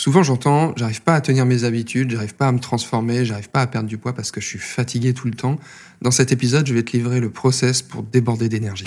Souvent j'entends, j'arrive pas à tenir mes habitudes, j'arrive pas à me transformer, j'arrive pas à perdre du poids parce que je suis fatigué tout le temps. Dans cet épisode, je vais te livrer le process pour déborder d'énergie.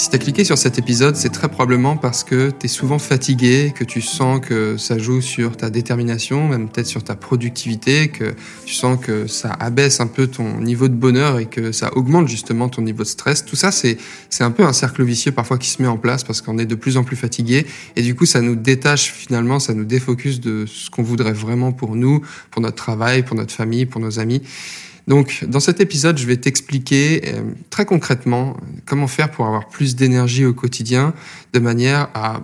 Si tu as cliqué sur cet épisode, c'est très probablement parce que tu es souvent fatigué, que tu sens que ça joue sur ta détermination, même peut-être sur ta productivité, que tu sens que ça abaisse un peu ton niveau de bonheur et que ça augmente justement ton niveau de stress. Tout ça, c'est un peu un cercle vicieux parfois qui se met en place parce qu'on est de plus en plus fatigué et du coup, ça nous détache finalement, ça nous défocus de ce qu'on voudrait vraiment pour nous, pour notre travail, pour notre famille, pour nos amis. Donc, dans cet épisode, je vais t'expliquer euh, très concrètement comment faire pour avoir plus d'énergie au quotidien, de manière à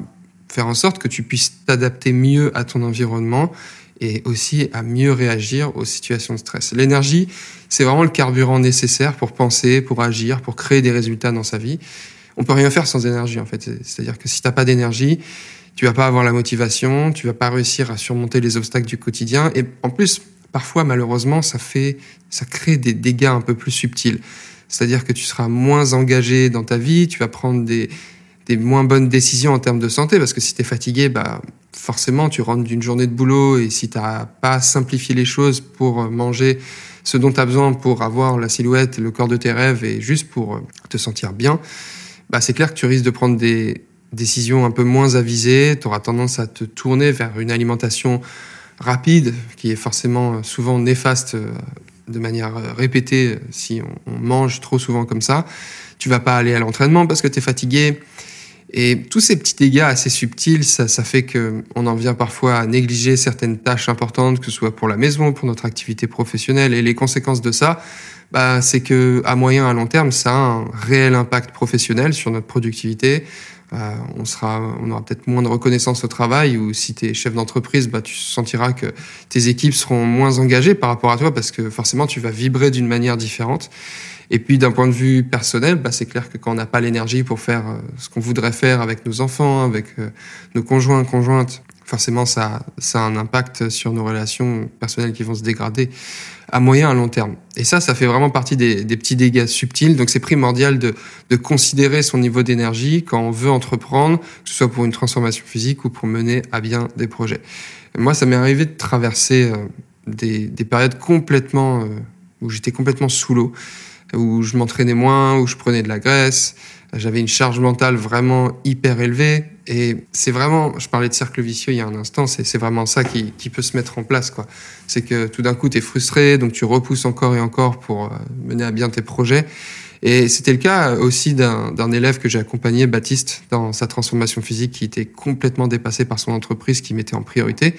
faire en sorte que tu puisses t'adapter mieux à ton environnement et aussi à mieux réagir aux situations de stress. L'énergie, c'est vraiment le carburant nécessaire pour penser, pour agir, pour créer des résultats dans sa vie. On peut rien faire sans énergie, en fait. C'est-à-dire que si t'as pas d'énergie, tu vas pas avoir la motivation, tu vas pas réussir à surmonter les obstacles du quotidien. Et en plus, parfois, malheureusement, ça fait, ça crée des dégâts un peu plus subtils. C'est-à-dire que tu seras moins engagé dans ta vie, tu vas prendre des, des moins bonnes décisions en termes de santé, parce que si tu es fatigué, bah, forcément, tu rentres d'une journée de boulot, et si tu n'as pas simplifié les choses pour manger ce dont tu as besoin pour avoir la silhouette, le corps de tes rêves, et juste pour te sentir bien, bah, c'est clair que tu risques de prendre des décisions un peu moins avisées, tu auras tendance à te tourner vers une alimentation rapide, qui est forcément souvent néfaste euh, de manière euh, répétée euh, si on, mange trop souvent comme ça. Tu vas pas aller à l'entraînement parce que tu es fatigué. Et tous ces petits dégâts assez subtils, ça, fait qu'on en vient parfois à négliger certaines tâches importantes, que ce soit pour la maison, pour notre activité professionnelle. Et les conséquences de ça, bah, c'est que à moyen, à long terme, ça a un réel impact professionnel sur notre productivité, euh, on, sera, on aura peut-être moins de reconnaissance au travail ou si tu es chef d'entreprise, bah, tu sentiras que tes équipes seront moins engagées par rapport à toi parce que forcément tu vas vibrer d'une manière différente. Et puis d'un point de vue personnel, bah, c'est clair que quand on n'a pas l'énergie pour faire euh, ce qu'on voudrait faire avec nos enfants, avec euh, nos conjoints, conjointes, forcément ça, a un impact sur nos relations personnelles qui vont se dégrader à moyen à long terme. Et ça, ça fait vraiment partie des, petits dégâts subtils. Donc c'est primordial de, considérer son niveau d'énergie quand on veut entreprendre, que ce soit pour une transformation physique ou pour mener à bien des projets. moi, ça m'est arrivé de traverser euh, des, des, périodes complètement euh, où j'étais complètement sous l'eau, où je m'entraînais moins, où je prenais de la graisse, j'avais une charge mentale vraiment hyper élevée. Et c'est vraiment, je parlais de cercle vicieux il y a un instant, c'est vraiment ça qui, qui, peut se mettre en place. quoi. C'est que tout d'un coup, tu es frustré, donc tu repousses encore et encore pour euh, mener à bien tes projets. Et c'était le cas aussi d'un élève que j'ai accompagné, Baptiste, dans sa transformation physique, qui était complètement dépassé par son entreprise, qui mettait en priorité.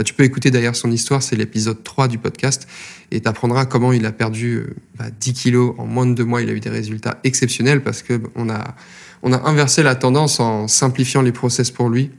Euh, tu peux écouter d'ailleurs son histoire, c'est l'épisode 3 du podcast, et tu apprendras comment il a perdu euh, bah, 10 kilos en moins de deux mois. Il a eu des résultats exceptionnels parce que on a, on a inversé la tendance en simplifiant les process pour lui.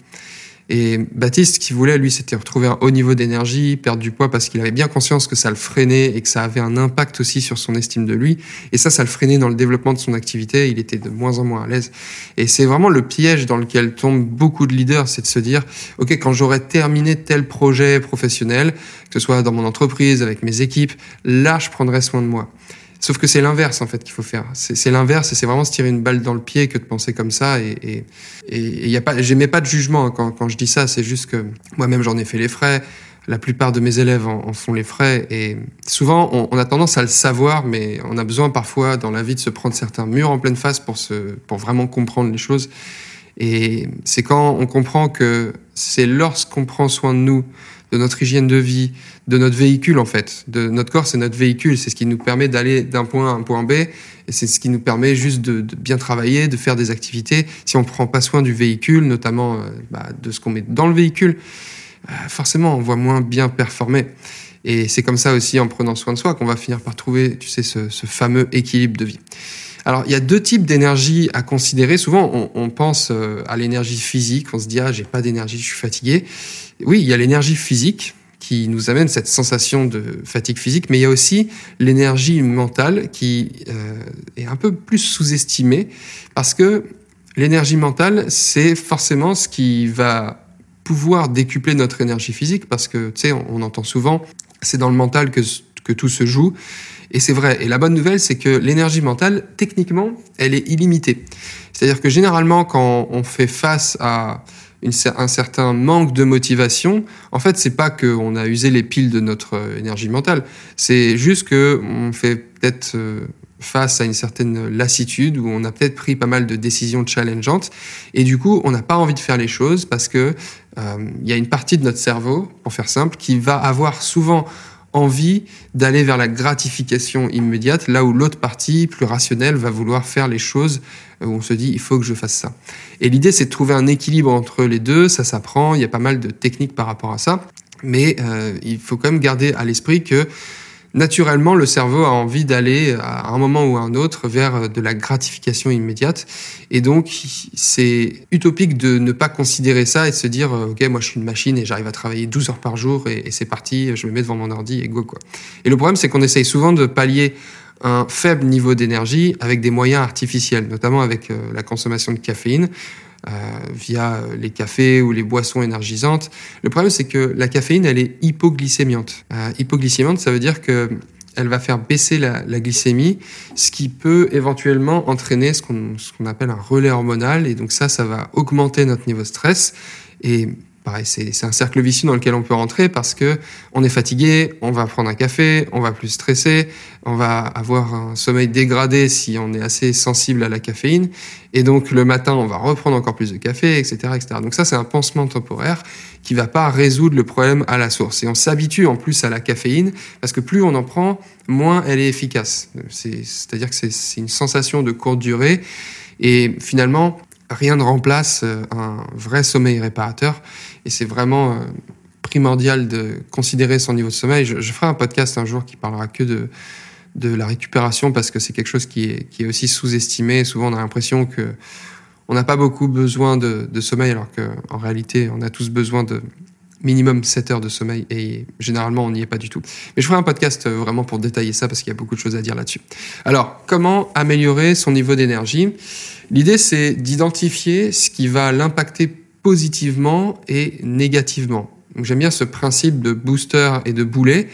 Et Baptiste, ce qu'il voulait, lui, c'était retrouver un haut niveau d'énergie, perdre du poids parce qu'il avait bien conscience que ça le freinait et que ça avait un impact aussi sur son estime de lui. Et ça, ça le freinait dans le développement de son activité. Il était de moins en moins à l'aise. Et c'est vraiment le piège dans lequel tombent beaucoup de leaders, c'est de se dire, OK, quand j'aurai terminé tel projet professionnel, que ce soit dans mon entreprise, avec mes équipes, là, je prendrai soin de moi. Sauf que c'est l'inverse en fait qu'il faut faire. C'est l'inverse c'est vraiment se tirer une balle dans le pied que de penser comme ça. Et et et y a pas, j'aimais pas de jugement hein, quand je dis ça. C'est juste que moi-même j'en ai fait les frais. La plupart de mes élèves en, font les frais et souvent on, a tendance à le savoir, mais on a besoin parfois dans la vie de se prendre certains murs en pleine face pour pour vraiment comprendre les choses. Et c'est quand on comprend que c'est lorsqu'on prend soin de nous, de notre hygiène de vie, de notre véhicule en fait. De notre corps, c'est notre véhicule, c'est ce qui nous permet d'aller d'un point à un point B, et c'est ce qui nous permet juste de, bien travailler, de faire des activités. Si on prend pas soin du véhicule, notamment euh, bah, de ce qu'on met dans le véhicule, euh, forcément, on voit moins bien performer. Et c'est comme ça aussi, en prenant soin de soi, qu'on va finir par trouver, tu sais, ce, ce fameux équilibre de vie. Alors, il y a deux types d'énergie à considérer. Souvent, on, pense euh, à l'énergie physique. On se dit, ah, j'ai pas d'énergie, je suis fatigué. Oui, il y a l'énergie physique qui nous amène cette sensation de fatigue physique, mais il y a aussi l'énergie mentale qui euh, est un peu plus sous-estimée parce que l'énergie mentale, c'est forcément ce qui va pouvoir décupler notre énergie physique parce que, tu sais, on, entend souvent, c'est dans le mental que, que tout se joue. Et c'est vrai. Et la bonne nouvelle, c'est que l'énergie mentale, techniquement, elle est illimitée. C'est-à-dire que généralement, quand on fait face à un certain manque de motivation, en fait, c'est pas qu'on a usé les piles de notre euh, énergie mentale. C'est juste qu'on fait peut-être euh, face à une certaine lassitude où on a peut-être pris pas mal de décisions challengeantes et du coup, on n'a pas envie de faire les choses parce que euh, il y a une partie de notre cerveau, pour faire simple, qui va avoir souvent envie d'aller vers la gratification immédiate, là où l'autre partie, plus rationnelle, va vouloir faire les choses où on se dit il faut que je fasse ça. Et l'idée c'est de trouver un équilibre entre les deux, ça s'apprend, il y a pas mal de techniques par rapport à ça, mais euh, il faut quand même garder à l'esprit que naturellement, le cerveau a envie d'aller à un moment ou à un autre vers de la gratification immédiate. Et donc, c'est utopique de ne pas considérer ça et de se dire, euh, OK, moi, je suis une machine et j'arrive à travailler 12 heures par jour et, c'est parti, je me mets devant mon ordi et go, quoi. Et le problème, c'est qu'on essaye souvent de pallier un faible niveau d'énergie avec des moyens artificiels, notamment avec euh, la consommation de caféine. Euh, via les cafés ou les boissons énergisantes. Le problème, c'est que la caféine, elle est hypoglycémiante. Euh, hypoglycémiante, ça veut dire que elle va faire baisser la, glycémie, ce qui peut éventuellement entraîner ce qu'on appelle un relais hormonal. Et donc ça, ça va augmenter notre niveau de stress. Et c'est un cercle vicieux dans lequel on peut rentrer parce que on est fatigué, on va prendre un café, on va plus stresser, on va avoir un sommeil dégradé si on est assez sensible à la caféine, et donc le matin on va reprendre encore plus de café, etc., etc. Donc ça c'est un pansement temporaire qui va pas résoudre le problème à la source. Et on s'habitue en plus à la caféine parce que plus on en prend, moins elle est efficace. C'est-à-dire que c'est une sensation de courte durée. Et finalement, rien ne remplace euh, un vrai sommeil réparateur. Et c'est vraiment euh, primordial de considérer son niveau de sommeil. Je, ferai un podcast un jour qui parlera que de, de la récupération parce que c'est quelque chose qui est, qui est aussi sous-estimé. Souvent, on a l'impression que on n'a pas beaucoup besoin de, de sommeil alors qu'en réalité, on a tous besoin de minimum 7 heures de sommeil et généralement on n'y est pas du tout. Mais je ferai un podcast euh, vraiment pour détailler ça parce qu'il y a beaucoup de choses à dire là-dessus. Alors, comment améliorer son niveau d'énergie? L'idée c'est d'identifier ce qui va l'impacter positivement et négativement. J'aime bien ce principe de booster et de boulet.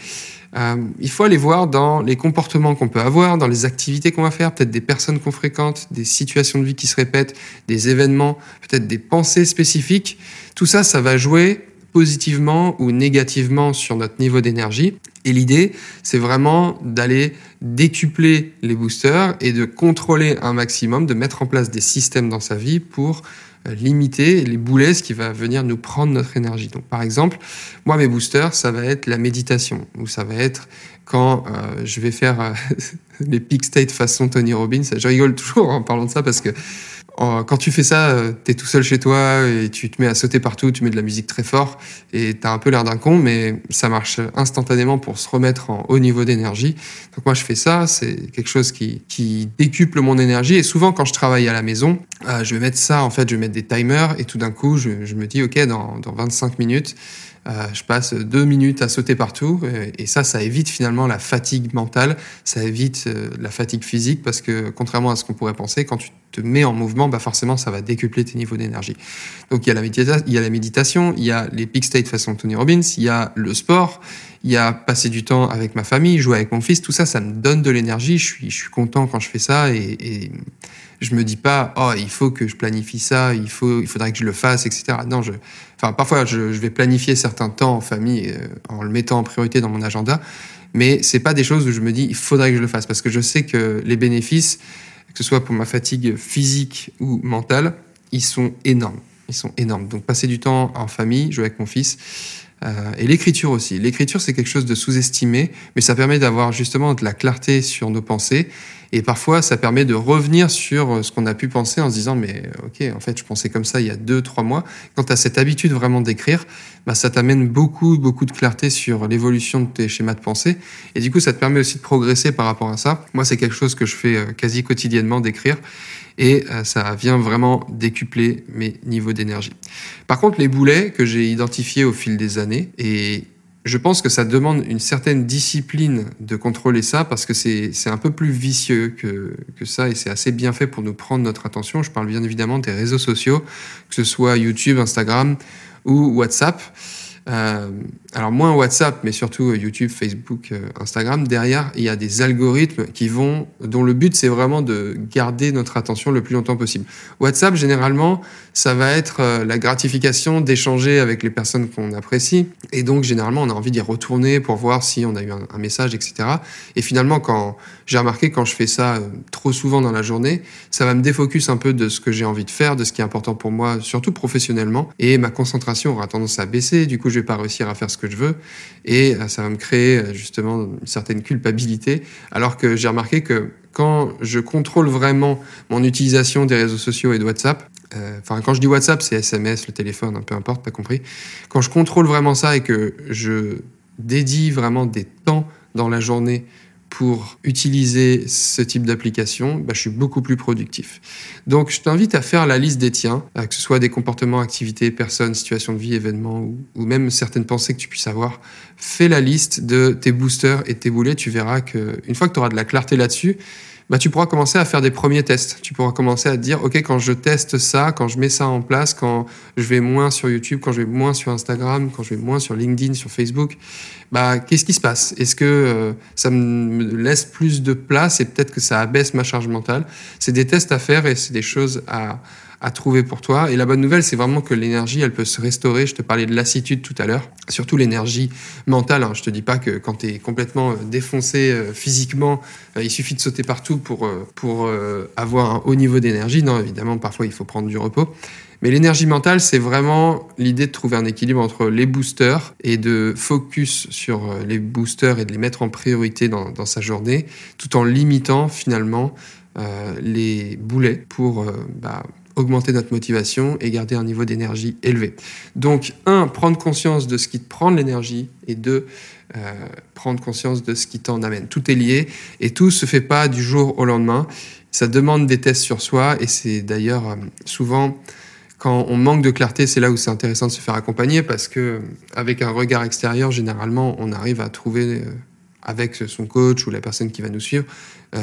Euh, il faut aller voir dans les comportements qu'on peut avoir, dans les activités qu'on va faire, peut-être des personnes qu'on fréquente, des situations de vie qui se répètent, des événements, peut-être des pensées spécifiques. Tout ça, ça va jouer positivement ou négativement sur notre niveau d'énergie. Et l'idée, c'est vraiment d'aller décupler les boosters et de contrôler un maximum, de mettre en place des systèmes dans sa vie pour euh, limiter les boulets, ce qui va venir nous prendre notre énergie. Donc, par exemple, moi, mes boosters, ça va être la méditation, ou ça va être quand euh, je vais faire euh, les peak state façon Tony Robbins. Je rigole toujours en parlant de ça parce que quand tu fais ça, euh, tu es tout seul chez toi et tu te mets à sauter partout, tu mets de la musique très fort et tu as un peu l'air d'un con, mais ça marche instantanément pour se remettre en haut niveau d'énergie. Donc moi, je fais ça, c'est quelque chose qui, qui décuple mon énergie et souvent quand je travaille à la maison, euh, je vais mettre ça, en fait, je vais mettre des timers et tout d'un coup, je, me dis, OK, dans, dans 25 minutes, euh, je passe deux minutes à sauter partout et ça, ça évite finalement la fatigue mentale, ça évite la fatigue physique parce que contrairement à ce qu'on pourrait penser, quand tu te mets en mouvement, bah forcément, ça va décupler tes niveaux d'énergie. Donc il y, a la il y a la méditation, il y a les peak state façon Tony Robbins, il y a le sport, il y a passer du temps avec ma famille, jouer avec mon fils, tout ça, ça me donne de l'énergie. Je suis, je suis content quand je fais ça et, et je me dis pas, oh, il faut que je planifie ça, il faut, il faudrait que je le fasse, etc. Non, enfin, parfois, je, je vais planifier certains temps en famille euh, en le mettant en priorité dans mon agenda, mais c'est pas des choses où je me dis, il faudrait que je le fasse parce que je sais que les bénéfices, que ce soit pour ma fatigue physique ou mentale, ils sont énormes. Ils sont énormes. Donc, passer du temps en famille, jouer avec mon fils, euh, et l'écriture aussi. L'écriture, c'est quelque chose de sous-estimé, mais ça permet d'avoir justement de la clarté sur nos pensées Et parfois, ça permet de revenir sur ce qu'on a pu penser en se disant, mais ok, en fait, je pensais comme ça il y a deux, trois mois. Quand tu as cette habitude vraiment d'écrire, bah, ça t'amène beaucoup, beaucoup de clarté sur l'évolution de tes schémas de pensée. Et du coup, ça te permet aussi de progresser par rapport à ça. Moi, c'est quelque chose que je fais euh, quasi quotidiennement d'écrire. Et euh, ça vient vraiment décupler mes niveaux d'énergie. Par contre, les boulets que j'ai identifiés au fil des années, et je pense que ça demande une certaine discipline de contrôler ça parce que c'est un peu plus vicieux que, que ça et c'est assez bien fait pour nous prendre notre attention. Je parle bien évidemment des réseaux sociaux, que ce soit YouTube, Instagram ou WhatsApp. Euh, alors moins WhatsApp, mais surtout euh, YouTube, Facebook, euh, Instagram. Derrière, il y a des algorithmes qui vont, dont le but c'est vraiment de garder notre attention le plus longtemps possible. WhatsApp, généralement, ça va être la gratification d'échanger avec les personnes qu'on apprécie, et donc généralement on a envie d'y retourner pour voir si on a eu un, message, etc. Et finalement, quand j'ai remarqué quand je fais ça trop souvent dans la journée, ça va me défocus un peu de ce que j'ai envie de faire, de ce qui est important pour moi, surtout professionnellement, et ma concentration aura tendance à baisser. Du coup, vais pas réussir à faire ce que je veux et euh, ça va me créer euh, justement une certaine culpabilité. Alors que j'ai remarqué que quand je contrôle vraiment mon utilisation des réseaux sociaux et de WhatsApp, euh, enfin quand je dis WhatsApp, c'est SMS, le téléphone, peu importe, pas compris. Quand je contrôle vraiment ça et que je dédie vraiment des temps dans la journée pour utiliser ce type d'application, bah, je suis beaucoup plus productif. Donc, je t'invite à faire la liste des tiens, que ce soit des comportements, activités, personnes, situations de vie, événements ou, ou, même certaines pensées que tu puisses avoir. Fais la liste de tes boosters et tes boulets. Tu verras qu'une fois que tu auras de la clarté là-dessus, bah, tu pourras commencer à faire des premiers tests. Tu pourras commencer à te dire, OK, quand je teste ça, quand je mets ça en place, quand je vais moins sur YouTube, quand je vais moins sur Instagram, quand je vais moins sur LinkedIn, sur Facebook, bah, qu'est-ce qui se passe? Est-ce que euh, ça me laisse plus de place et peut-être que ça abaisse ma charge mentale? C'est des tests à faire et c'est des choses à, à trouver pour toi. Et la bonne nouvelle, c'est vraiment que l'énergie, elle peut se restaurer. Je te parlais de lassitude tout à l'heure, surtout l'énergie mentale. Hein. Je te dis pas que quand tu es complètement euh, défoncé euh, physiquement, euh, il suffit de sauter partout pour, pour avoir un haut niveau d'énergie. Non, évidemment, parfois, il faut prendre du repos. Mais l'énergie mentale, c'est vraiment l'idée de trouver un équilibre entre les boosters et de focus sur les boosters et de les mettre en priorité dans, dans sa journée, tout en limitant finalement les boulets pour bah, augmenter notre motivation et garder un niveau d'énergie élevé. Donc, un, prendre conscience de ce qui te prend de l'énergie et deux, euh, prendre conscience de ce qui t'en amène. Tout est lié et tout se fait pas du jour au lendemain. Ça demande des tests sur soi et c'est d'ailleurs euh, souvent quand on manque de clarté, c'est là où c'est intéressant de se faire accompagner parce que avec un regard extérieur, généralement, on arrive à trouver euh, avec son coach ou la personne qui va nous suivre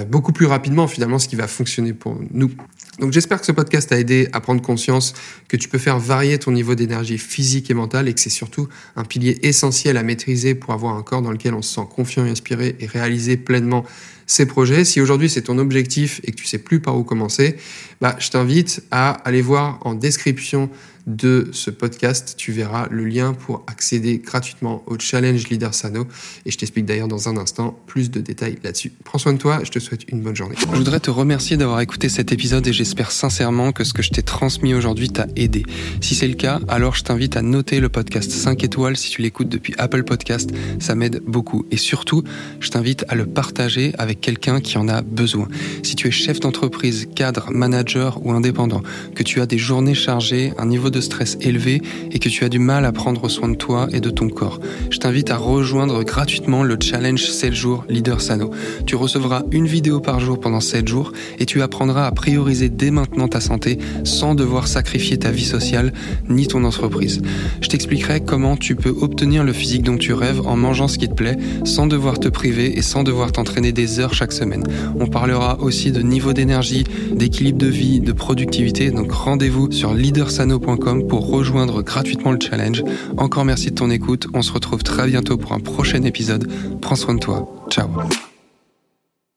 beaucoup plus rapidement finalement ce qui va fonctionner pour nous. Donc j'espère que ce podcast t'a aidé à prendre conscience que tu peux faire varier ton niveau d'énergie physique et mentale et que c'est surtout un pilier essentiel à maîtriser pour avoir un corps dans lequel on se sent confiant et inspiré et réaliser pleinement ses projets. Si aujourd'hui c'est ton objectif et que tu sais plus par où commencer, bah, je t'invite à aller voir en description de ce podcast. Tu verras le lien pour accéder gratuitement au challenge Leader Sano. Et je t'explique d'ailleurs dans un instant plus de détails là-dessus. Prends soin de toi, je te souhaite une bonne journée. Je voudrais te remercier d'avoir écouté cet épisode et j'espère sincèrement que ce que je t'ai transmis aujourd'hui t'a aidé. Si c'est le cas, alors je t'invite à noter le podcast 5 étoiles si tu l'écoutes depuis Apple Podcast. Ça m'aide beaucoup. Et surtout, je t'invite à le partager avec quelqu'un qui en a besoin. Si tu es chef d'entreprise, cadre, manager ou indépendant, que tu as des journées chargées, un niveau de stress élevé et que tu as du mal à prendre soin de toi et de ton corps. Je t'invite à rejoindre gratuitement le challenge 7 jours Leader Sano. Tu recevras une vidéo par jour pendant 7 jours et tu apprendras à prioriser dès maintenant ta santé sans devoir sacrifier ta vie sociale ni ton entreprise. Je t'expliquerai comment tu peux obtenir le physique dont tu rêves en mangeant ce qui te plaît sans devoir te priver et sans devoir t'entraîner des heures chaque semaine. On parlera aussi de niveau d'énergie, d'équilibre de vie, de productivité. Donc rendez-vous sur leadersano.com pour rejoindre gratuitement le challenge. Encore merci de ton écoute. On se retrouve très bientôt pour un prochain épisode. Prends soin de toi. Ciao.